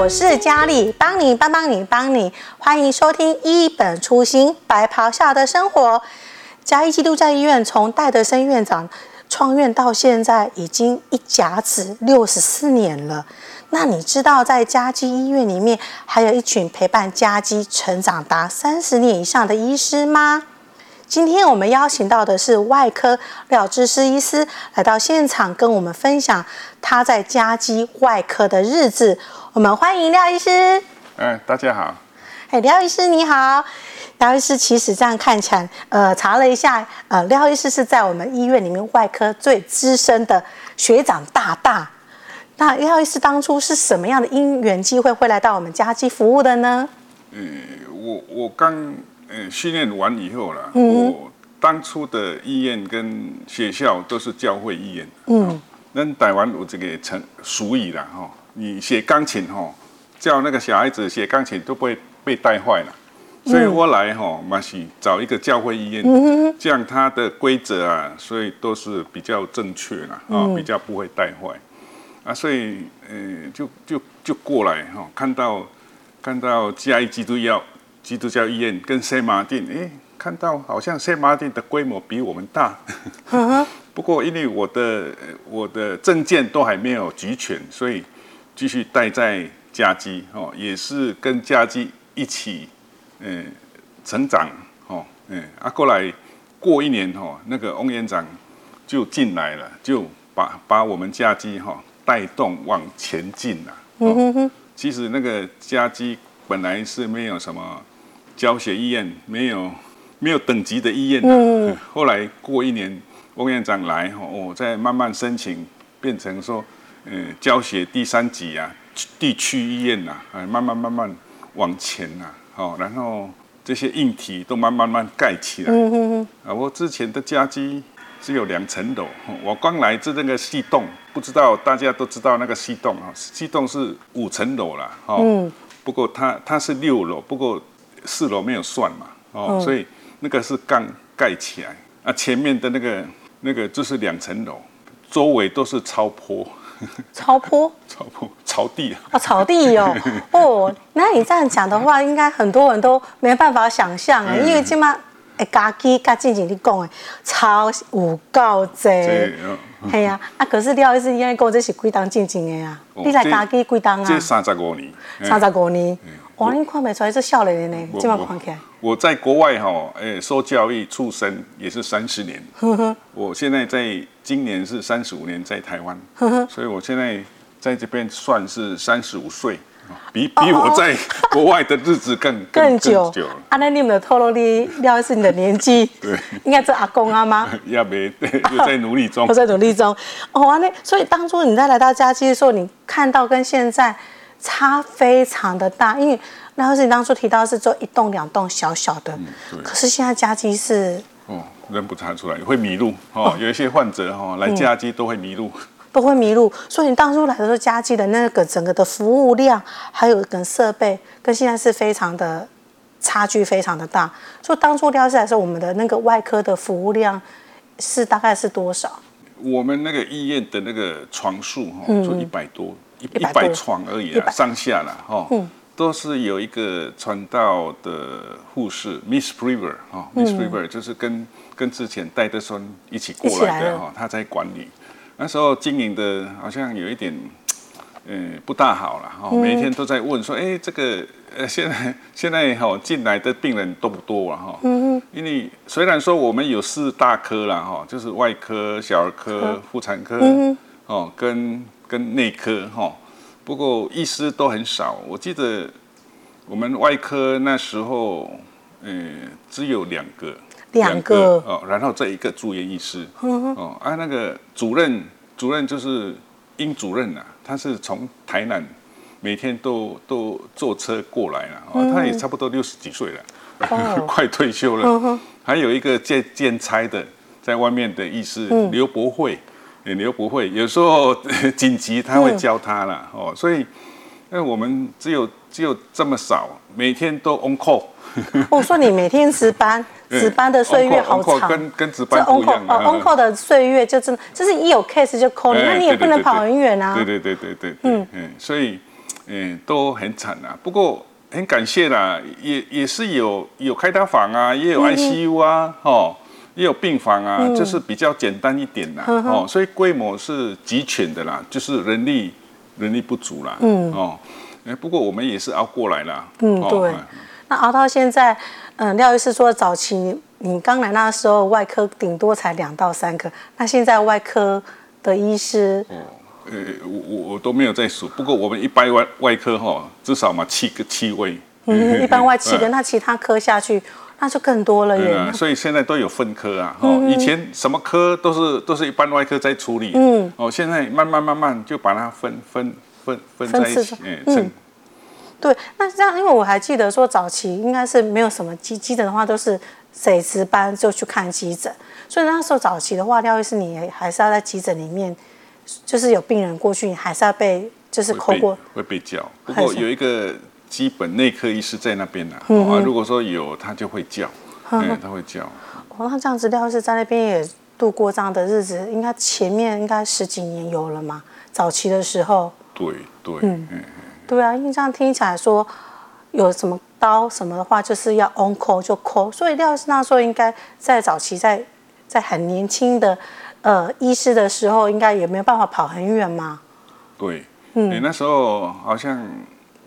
我是佳丽，帮你帮帮你帮你，欢迎收听一本初心白袍下的生活。嘉义基督教医院从戴德生院长创院到现在，已经一甲子六十四年了。那你知道在嘉基医院里面，还有一群陪伴嘉基成长达三十年以上的医师吗？今天我们邀请到的是外科廖志师医师来到现场，跟我们分享他在嘉基外科的日子。我们欢迎廖医师。哎，大家好。哎，廖医师你好。廖医师其实这样看起来，呃，查了一下，呃，廖医师是在我们医院里面外科最资深的学长大大。那廖医师当初是什么样的因缘机会会来到我们嘉基服务的呢？嗯，我我刚。嗯，训练完以后了，嗯、我当初的医院跟学校都是教会医院。嗯，那台湾我这个成俗语啦哈，你学钢琴哈，叫那个小孩子学钢琴都不会被带坏了。所以我来哈，嘛是找一个教会医院，嗯、这样它的规则啊，所以都是比较正确啦啊，比较不会带坏。啊，所以嗯，就就就过来哈，看到看到嘉义基督教。基督教医院跟圣马丁，哎，看到好像圣马丁的规模比我们大。不过因为我的我的证件都还没有齐全，所以继续待在家基哦，也是跟家基一起嗯成长哦，嗯啊过来过一年哦，那个翁院长就进来了，就把把我们家基哈带动往前进了。哦，其实那个家基本来是没有什么。教学医院没有没有等级的医院、啊嗯、后来过一年，翁院长来我，再慢慢申请变成说，嗯，教学第三级啊，地区医院呐、啊，慢慢慢慢往前呐、啊，好，然后这些硬体都慢慢慢盖起来。嗯、啊，我之前的家居只有两层楼，我刚来自那个西栋，不知道大家都知道那个西栋啊，西栋是五层楼了，哦，嗯、不过它它是六楼，不过。四楼没有算嘛，哦，嗯、所以那个是刚盖起来啊，前面的那个那个就是两层楼，周围都是草坡，草坡，草坡，草地啊，哦，草地哦，哦，那你这样讲的话，应该很多人都没办法想象哎，嗯、因为起码哎，嘉基嘉静静你讲哎，超有够多，系啊，啊，可是廖医师应该讲这是几当静静的啊？哦、你来嘉基几当啊？这三十五年，三十五年。嗯哇，你看不出来是少年的呢，这么看起来。我在国外哈，哎，受教育出生也是三十年。呵呵。我现在在今年是三十五年在台湾。所以我现在在这边算是三十五岁，比比我在国外的日子更 更久。啊，那你有没有透露你廖医师你的年纪？对。应该是阿公阿妈。也没，对，在努力中。我在努力中。哦，那所以当初你在来到家期的时候，你看到跟现在。差非常的大，因为那是你当初提到是做一栋两栋小小的，嗯、可是现在嘉基是哦，认不出来，会迷路哦。有一些患者哈、哦、来嘉基都会迷路，都会迷路。所以你当初来的时候，嘉基的那个整个的服务量，还有跟设备，跟现在是非常的差距非常的大。所以当初廖医师来说，我们的那个外科的服务量是大概是多少？我们那个医院的那个床数哈，就一百多。一一百床而已啊，上下啦哈，嗯、都是有一个传道的护士，Miss Priver 哈，Miss Priver 就是跟跟之前戴德森一起过来的哈，他在管理。那时候经营的好像有一点，嗯，不大好了哈，每天都在问说，哎、欸，这个呃，现在现在哈进来的病人多不多啊哈？嗯，因为虽然说我们有四大科了哈，就是外科、小儿科、妇产科，哦，跟跟内科哈，不过医师都很少。我记得我们外科那时候，嗯，只有两个，两个。哦，然后这一个住院医师，哦，啊，那个主任，主任就是殷主任呐、啊，他是从台南每天都都坐车过来了，哦，他也差不多六十几岁了，哦、快退休了。还有一个兼兼差的在外面的医师刘博慧。你又不会，有时候 紧急他会教他了、嗯、哦，所以，因为我们只有只有这么少，每天都 on call。我说你每天值班，值班的岁月好长，跟跟值班不一样。哦，on call 的岁月就真的，就是一有 case 就 call，你那你也不能跑很远啊。对对对对对，嗯嗯，所以，嗯，都很惨啊。不过很感谢啦，也也是有有开刀房啊，也有 ICU 啊，嗯、哦，也有病房啊，嗯、就是比较简单一点啦，嗯、哦，所以规模是齐全的啦，就是人力人力不足啦，嗯，哦，哎不过我们也是熬过来了，嗯，对。那熬到现在，嗯，廖医师说早期你刚来那时候外科顶多才两到三个，那现在外科的医师。哦呃，我我我都没有在数，不过我们一般外外科哈，至少嘛七个七位。嗯，一般外七个，那其他科下去那就更多了耶。啊，所以现在都有分科啊，哦，以前什么科都是都是一般外科在处理，嗯，哦，现在慢慢慢慢就把它分分分分在一起，嗯，对，那这样，因为我还记得说早期应该是没有什么急急诊的话，都是谁值班就去看急诊，所以那时候早期的话，廖医师你还是要在急诊里面。就是有病人过去，你还是要被就是扣过会，会被叫。不过有一个基本内科医师在那边呢、啊嗯哦，如果说有他就会叫，嗯，嗯，他会叫。哦，那这样子，廖医师在那边也度过这样的日子，应该前面应该十几年有了嘛？早期的时候。对对，嗯嗯，对啊，因为这样听起来说有什么刀什么的话，就是要 on call 就 call，所以廖医师那时候应该在早期在在很年轻的。呃，医师的时候应该也没有办法跑很远嘛。对，嗯，你那时候好像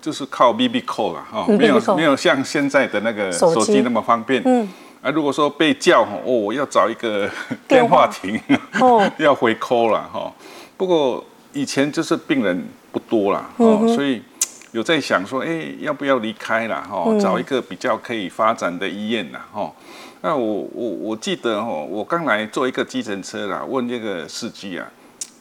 就是靠 BB call 了哈，没有没有像现在的那个手机。那么方便。嗯，啊，如果说被叫哦，我要找一个电话。亭，哦，要回 call 了哈。不过以前就是病人不多啦哦，所以有在想说，哎，要不要离开了哈，找一个比较可以发展的医院啦哈。那我我我记得哦，我刚来坐一个计程车啦，问那个司机啊，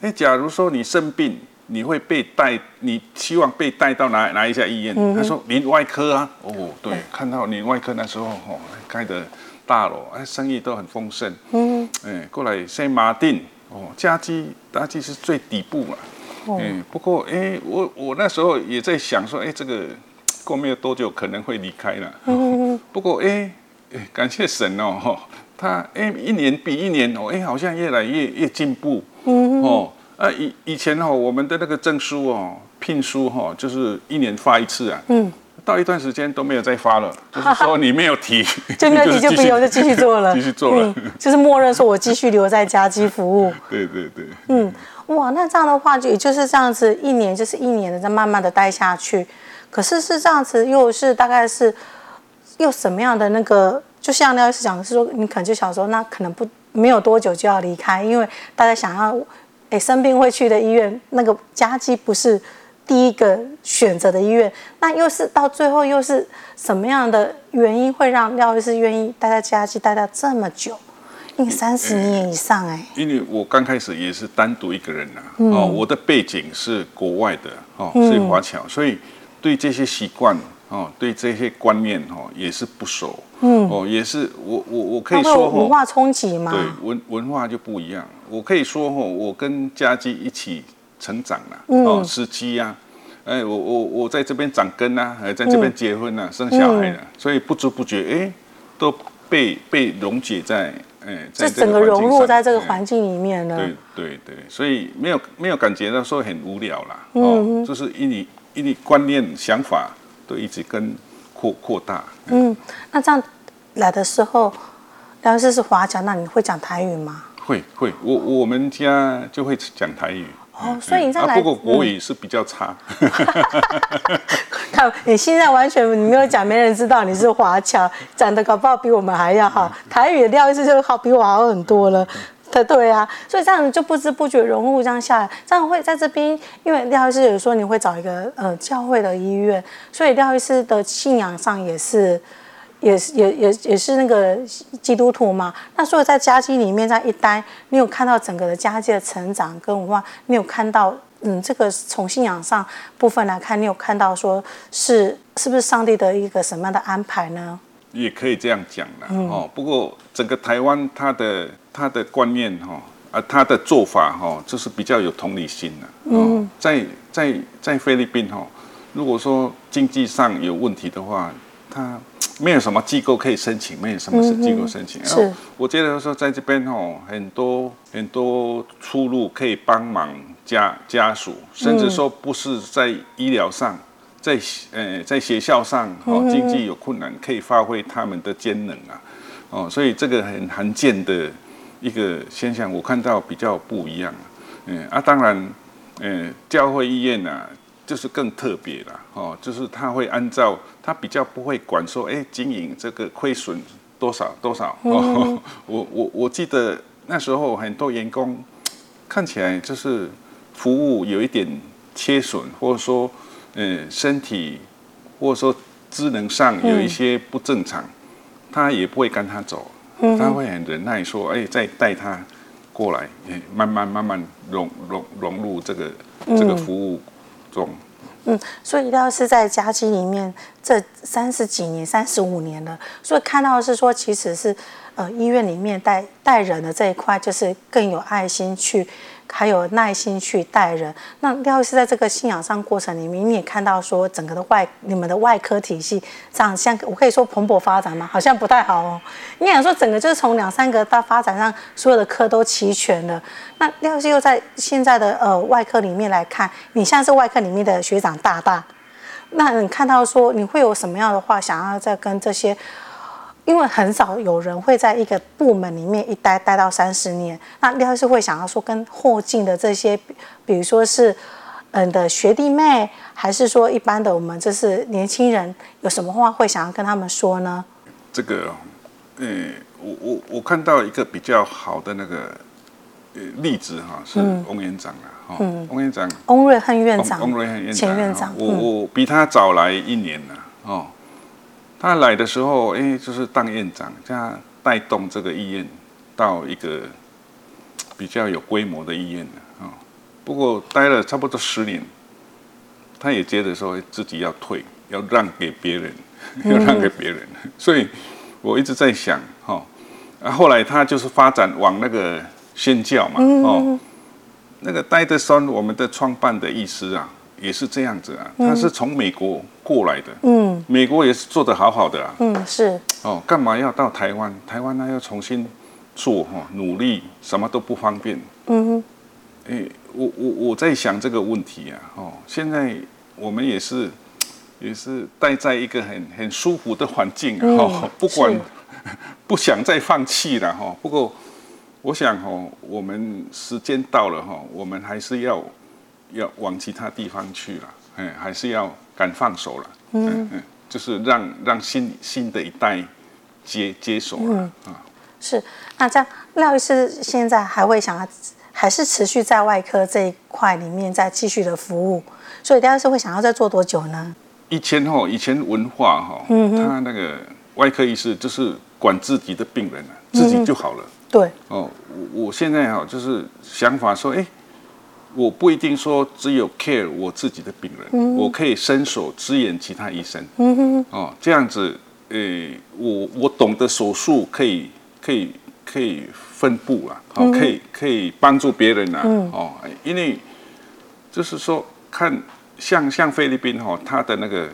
哎，假如说你生病，你会被带，你希望被带到哪哪一家医院？嗯、他说林外科啊。哦，对，嗯、看到林外科那时候哦，开的大楼，哎，生意都很丰盛。嗯哼，哎，过来先马丁哦，家基嘉基是最底部嘛。哦、哎，不过哎，我我那时候也在想说，哎，这个过没有多久可能会离开了。不过哎。感谢神哦，他哎一年比一年哦，哎好像越来越越进步，嗯哦啊以以前哦我们的那个证书哦聘书哈就是一年发一次啊，嗯，到一段时间都没有再发了，就是说你没有提，就没有提就不用就继续做了，继续做了，就是默认说我继续留在家居服务，对对对，嗯哇那这样的话就也就是这样子一年就是一年的在慢慢的待下去，可是是这样子又是大概是。又什么样的那个？就像廖医师讲的是说，你可能就想说，那可能不没有多久就要离开，因为大家想要，哎，生病会去的医院，那个家基不是第一个选择的医院。那又是到最后又是什么样的原因会让廖医师愿意待在家基待到这么久？因为三十年以上哎。因为我刚开始也是单独一个人呐、啊，嗯、哦，我的背景是国外的哦，是华侨，嗯、所以对这些习惯。哦，对这些观念哦也是不熟，嗯，哦也是我我我可以说文化冲击嘛，对文文化就不一样。我可以说哦，我跟家基一起成长了，哦时期呀，哎我我我在这边长根呐，还在这边结婚呐，生小孩了，所以不知不觉哎都被被溶解在哎，这整个融入在这个环境里面呢。对对对，所以没有没有感觉到说很无聊啦，哦，就是以你以你观念想法。都一直跟扩扩大。嗯，那这样来的时候，梁医师是华侨，那你会讲台语吗？会会，我我们家就会讲台语。哦，所以你这样啊，不过国语是比较差。看你现在完全你没有讲，没人知道你是华侨，讲的搞不好比我们还要好。台语的廖医师就好，比我好很多了。对对啊，所以这样就不知不觉融入这样下来，这样会在这边，因为廖医师有说你会找一个呃教会的医院，所以廖医师的信仰上也是，也是也也也是那个基督徒嘛。那所以在家基里面在一待，你有看到整个的家基的成长跟文化，你有看到嗯这个从信仰上部分来看，你有看到说是是不是上帝的一个什么样的安排呢？也可以这样讲了、嗯、哦。不过整个台湾它的。他的观念哈，啊，他的做法哈，就是比较有同理心的。嗯，在在在菲律宾哈，如果说经济上有问题的话，他没有什么机构可以申请，没有什么是机构申请。是，我觉得说在这边哦，很多很多出路可以帮忙家家属，甚至说不是在医疗上在呃在学校上哦经济有困难，可以发挥他们的潜能啊，哦，所以这个很罕见的一个现象，我看到比较不一样，嗯啊，当然，呃，教会医院啊，就是更特别了，哦，就是他会按照他比较不会管说，哎，经营这个亏损多少多少，哦，我我我记得那时候很多员工看起来就是服务有一点缺损，或者说。嗯，身体或者说智能上有一些不正常，嗯、他也不会跟他走，嗯、他会很忍耐说，哎，再带他过来，哎，慢慢慢慢融融融入这个这个服务重。嗯，所以要是在家期里面这三十几年、三十五年了，所以看到是说，其实是呃医院里面带带人的这一块，就是更有爱心去。还有耐心去带人。那廖医师在这个信仰上过程里面，你也看到说整个的外你们的外科体系这样，像我可以说蓬勃发展吗？好像不太好哦。你想说整个就是从两三个到发展上，所有的科都齐全了。那廖医师又在现在的呃外科里面来看，你像是外科里面的学长大大，那你看到说你会有什么样的话想要再跟这些？因为很少有人会在一个部门里面一待待到三十年，那廖医师会想要说跟后进的这些，比如说是嗯的学弟妹，还是说一般的我们就是年轻人，有什么话会想要跟他们说呢？这个，嗯，我我我看到一个比较好的那个呃例子哈，是翁院长啊，哈、嗯，翁院长，翁瑞亨院长，翁瑞亨院长，前院长，我我比他早来一年了，哦。他来的时候，哎，就是当院长，这样带动这个医院到一个比较有规模的医院了啊。不过待了差不多十年，他也觉得说自己要退，要让给别人，要让给别人。所以我一直在想，哈，啊，后来他就是发展往那个宣教嘛，哦，那个戴德森，我们的创办的医师啊。也是这样子啊，他是从美国过来的，嗯，美国也是做得好好的啊，嗯，是，哦，干嘛要到台湾？台湾呢要重新做哈，努力什么都不方便，嗯哼，哎，我我我在想这个问题啊，哦，现在我们也是也是待在一个很很舒服的环境啊，哦，不管 不想再放弃了哈，不过我想哦，我们时间到了哈，我们还是要。要往其他地方去了，哎，还是要敢放手了，嗯嗯，就是让让新新的一代接接手了啊、嗯。是，那这样廖医师现在还会想要，还是持续在外科这一块里面再继续的服务，所以廖医师会想要再做多久呢？以前哈，以前文化哈，嗯，他那个外科医师就是管自己的病人，自己就好了。嗯、对。哦，我我现在哈就是想法说，哎。我不一定说只有 care 我自己的病人，嗯、我可以伸手支援其他医生。嗯哼，哦，这样子，呃、欸，我我懂得手术可以可以可以分布啊，哦，嗯、可以可以帮助别人啊，嗯、哦，因为就是说看像像菲律宾哈、哦，它的那个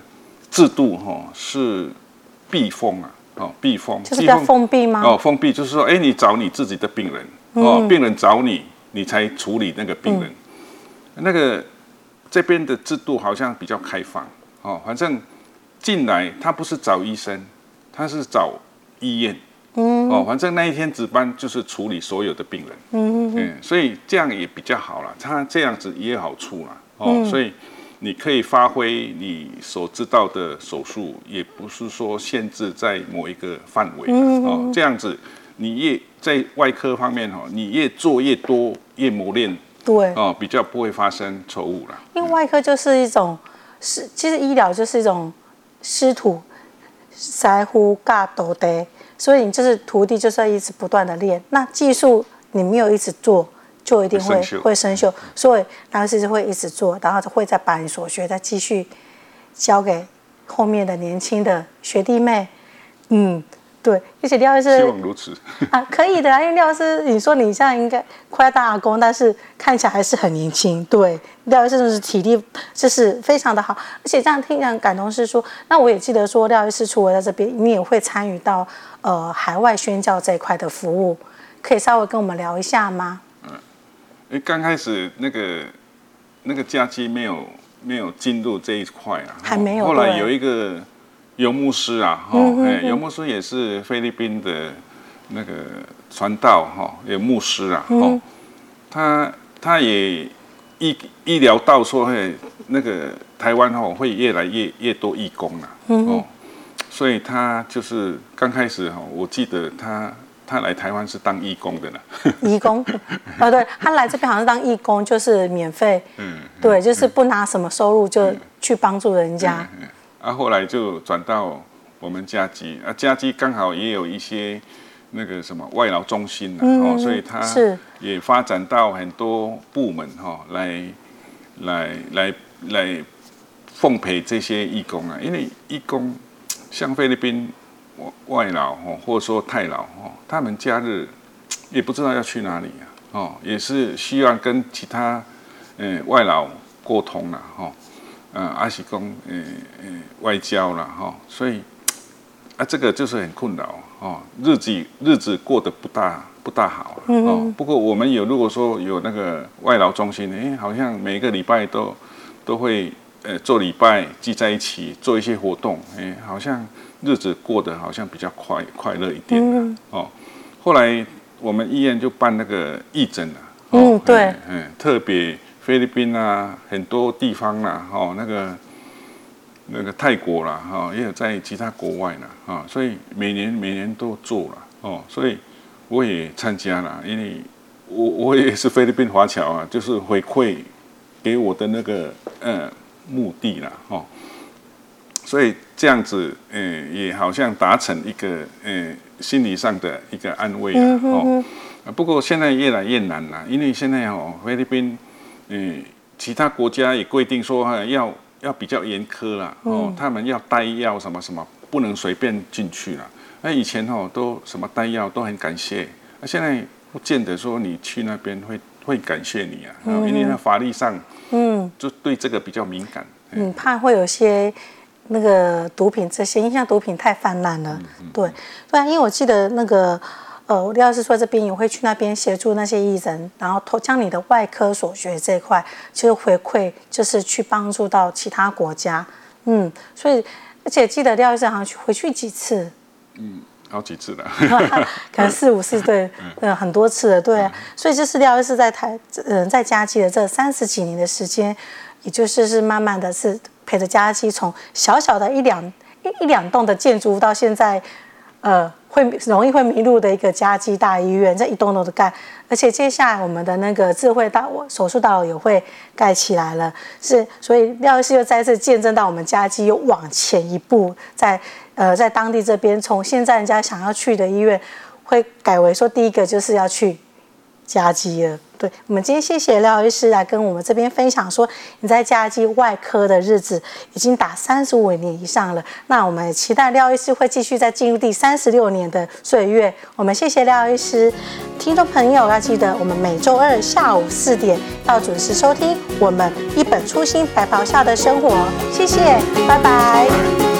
制度哈、哦、是避封啊，哦，避封，就是比较封闭吗？哦，封闭就是说，哎、欸，你找你自己的病人，哦，嗯、病人找你，你才处理那个病人。嗯那个这边的制度好像比较开放。哦，反正进来他不是找医生，他是找医院，嗯，哦，反正那一天值班就是处理所有的病人，嗯嗯，所以这样也比较好了，他这样子也有好处啦，哦，所以你可以发挥你所知道的手术，也不是说限制在某一个范围，哦，这样子你越在外科方面哈，你越做越多，越磨练。对哦，比较不会发生错误了。因为外科就是一种是，其实医疗就是一种师徒师傅尬斗的，所以你就是徒弟，就是要一直不断的练。那技术你没有一直做，就一定会会生锈。所以然后是会一直做，然后会再把你所学再继续教给后面的年轻的学弟妹。嗯。对，而且廖医师希望如此 啊，可以的啊，因为廖医师，你说你现在应该快要当阿公，但是看起来还是很年轻。对，廖医师就是体力就是非常的好，而且这样听让感动是说，那我也记得说，廖医师除了在这边，你也会参与到呃海外宣教这一块的服务，可以稍微跟我们聊一下吗？嗯，因为刚开始那个那个假期没有没有进入这一块啊，还没有。后来有一个游牧师啊，哈、嗯，哎，游牧师也是菲律宾的那个传道哈，有牧师啊，哦、嗯，他他也医医疗到说，嘿，那个台湾哦会越来越越多义工了，哦，所以他就是刚开始哈，我记得他。他来台湾是当义工的呢，义工，哦，对，他来这边好像是当义工，就是免费，嗯，对，就是不拿什么收入就去帮助人家。嗯，啊，后来就转到我们家基，啊，家基刚好也有一些那个什么外劳中心，嗯，哦，所以他是也发展到很多部门哈，来来来来奉陪这些义工啊，因为义工像菲律宾。外劳哦，或者说泰劳哦，他们假日也不知道要去哪里啊，哦，也是希望跟其他呃外劳沟通了哈，嗯，阿喜公呃呃外交了哈，所以啊这个就是很困扰哦，日子日子过得不大不大好哦。不过我们有如果说有那个外劳中心，哎，好像每个礼拜都都会呃做礼拜聚在一起做一些活动，哎，好像。日子过得好像比较快快乐一点、嗯、哦。后来我们医院就办那个义诊了。嗯，对，嗯，特别菲律宾啊，很多地方啦，哦，那个那个泰国啦，哈，也有在其他国外啦，啊，所以每年每年都做了，哦，所以我也参加了，因为我我也是菲律宾华侨啊，就是回馈给我的那个呃目的啦，哦。所以这样子，嗯，也好像达成一个，嗯，心理上的一个安慰啊，哦。不过现在越来越难了，因为现在哦，菲律宾，嗯，其他国家也规定说，哈，要要比较严苛了，哦，他们要带药什么什么，不能随便进去了。那以前哦，都什么带药都很感谢，那现在不见得说你去那边会会感谢你啊，因为那法律上，嗯，就对这个比较敏感，嗯，怕会有些。那个毒品这些，因为像毒品太泛滥了，对，对，因为我记得那个，呃，廖医师说这边也会去那边协助那些艺人，然后投将你的外科所学这一块，就是回馈就是去帮助到其他国家，嗯，所以而且记得廖医师好像去回去几次，嗯，好几次了，可能四五次，对，嗯，很多次了，对、啊，所以这是廖医师在台，嗯、呃，在嘉基的这三十几年的时间，也就是是慢慢的是。陪着嘉基从小小的一两一一两栋的建筑物到现在，呃，会容易会迷路的一个嘉基大医院，在一栋楼的盖，而且接下来我们的那个智慧大手术大楼也会盖起来了，是，所以廖医师又再次见证到我们嘉基又往前一步，在呃在当地这边，从现在人家想要去的医院，会改为说第一个就是要去加基了。对，我们今天谢谢廖医师来跟我们这边分享说，你在嘉基外科的日子已经打三十五年以上了。那我们期待廖医师会继续再进入第三十六年的岁月。我们谢谢廖医师，听众朋友要记得，我们每周二下午四点要准时收听我们一本初心白袍下的生活。谢谢，拜拜。